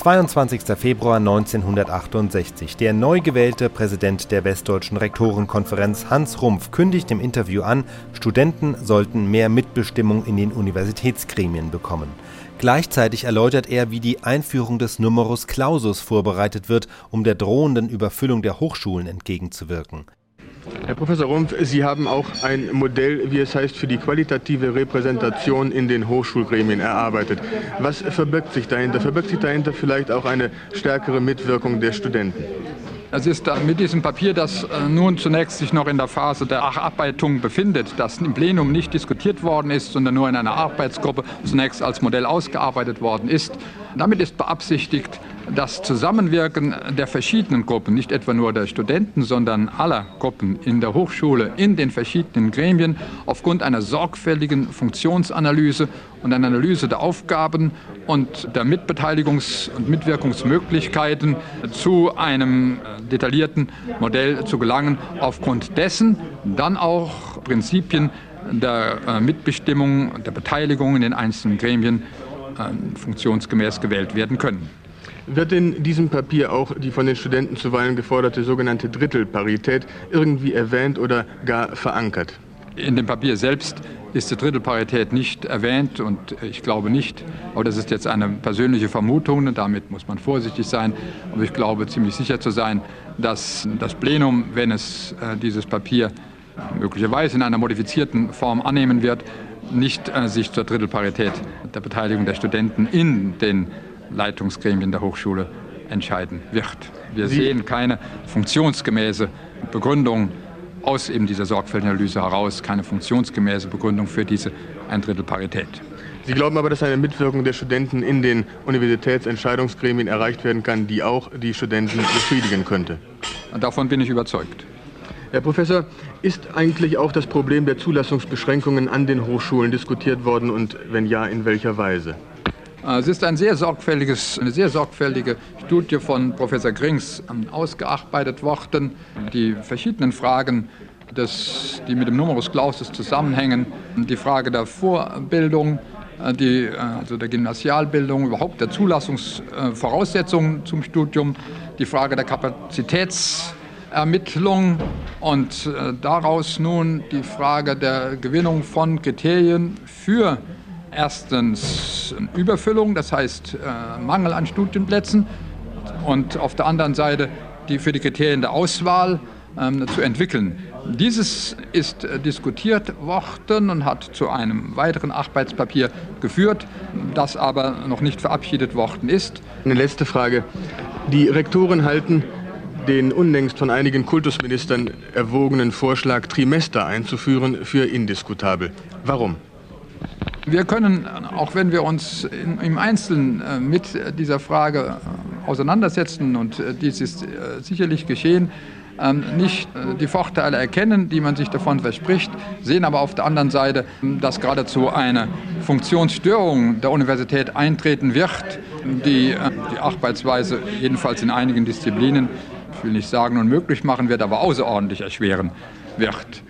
22. Februar 1968. Der neu gewählte Präsident der Westdeutschen Rektorenkonferenz Hans Rumpf kündigt im Interview an, Studenten sollten mehr Mitbestimmung in den Universitätsgremien bekommen. Gleichzeitig erläutert er, wie die Einführung des Numerus Clausus vorbereitet wird, um der drohenden Überfüllung der Hochschulen entgegenzuwirken. Herr Professor Rumpf, Sie haben auch ein Modell, wie es heißt, für die qualitative Repräsentation in den Hochschulgremien erarbeitet. Was verbirgt sich dahinter? Verbirgt sich dahinter vielleicht auch eine stärkere Mitwirkung der Studenten? Es ist mit diesem Papier, das äh, nun zunächst sich noch in der Phase der Arbeitung befindet, das im Plenum nicht diskutiert worden ist, sondern nur in einer Arbeitsgruppe zunächst als Modell ausgearbeitet worden ist. Damit ist beabsichtigt, das Zusammenwirken der verschiedenen Gruppen, nicht etwa nur der Studenten, sondern aller Gruppen in der Hochschule, in den verschiedenen Gremien, aufgrund einer sorgfältigen Funktionsanalyse und einer Analyse der Aufgaben und der Mitbeteiligungs- und Mitwirkungsmöglichkeiten zu einem detaillierten Modell zu gelangen, aufgrund dessen dann auch Prinzipien der äh, Mitbestimmung der Beteiligung in den einzelnen Gremien äh, funktionsgemäß gewählt werden können. Wird in diesem Papier auch die von den Studenten zuweilen geforderte sogenannte Drittelparität irgendwie erwähnt oder gar verankert? In dem Papier selbst ist die Drittelparität nicht erwähnt und ich glaube nicht, aber das ist jetzt eine persönliche Vermutung und damit muss man vorsichtig sein. Aber ich glaube ziemlich sicher zu sein, dass das Plenum, wenn es äh, dieses Papier möglicherweise in einer modifizierten Form annehmen wird, nicht äh, sich zur Drittelparität der Beteiligung der Studenten in den Leitungsgremien der Hochschule entscheiden wird. Wir Sie sehen keine funktionsgemäße Begründung aus eben dieser Sorgfältiganalyse heraus, keine funktionsgemäße Begründung für diese Eindrittelparität. Sie glauben aber, dass eine Mitwirkung der Studenten in den Universitätsentscheidungsgremien erreicht werden kann, die auch die Studenten befriedigen könnte? Davon bin ich überzeugt. Herr Professor, ist eigentlich auch das Problem der Zulassungsbeschränkungen an den Hochschulen diskutiert worden und wenn ja, in welcher Weise? Es ist ein sehr eine sehr sorgfältige Studie von Professor Grings ähm, ausgearbeitet worden. Die verschiedenen Fragen, des, die mit dem Numerus Clausus zusammenhängen, die Frage der Vorbildung, äh, die, äh, also der Gymnasialbildung, überhaupt der Zulassungsvoraussetzungen zum Studium, die Frage der Kapazitätsermittlung und äh, daraus nun die Frage der Gewinnung von Kriterien für erstens Überfüllung, das heißt äh, Mangel an Studienplätzen und auf der anderen Seite die für die Kriterien der Auswahl ähm, zu entwickeln. Dieses ist äh, diskutiert worden und hat zu einem weiteren Arbeitspapier geführt, das aber noch nicht verabschiedet worden ist. Eine letzte Frage. Die Rektoren halten den unlängst von einigen Kultusministern erwogenen Vorschlag, Trimester einzuführen, für indiskutabel. Warum? Wir können, auch wenn wir uns im Einzelnen äh, mit dieser Frage äh, auseinandersetzen, und äh, dies ist sicherlich geschehen, ähm, nicht die Vorteile erkennen, die man sich davon verspricht, sehen aber auf der anderen Seite, dass geradezu eine Funktionsstörung der Universität eintreten wird, die die Arbeitsweise jedenfalls in einigen Disziplinen, ich will nicht sagen unmöglich machen wird, aber außerordentlich erschweren wird.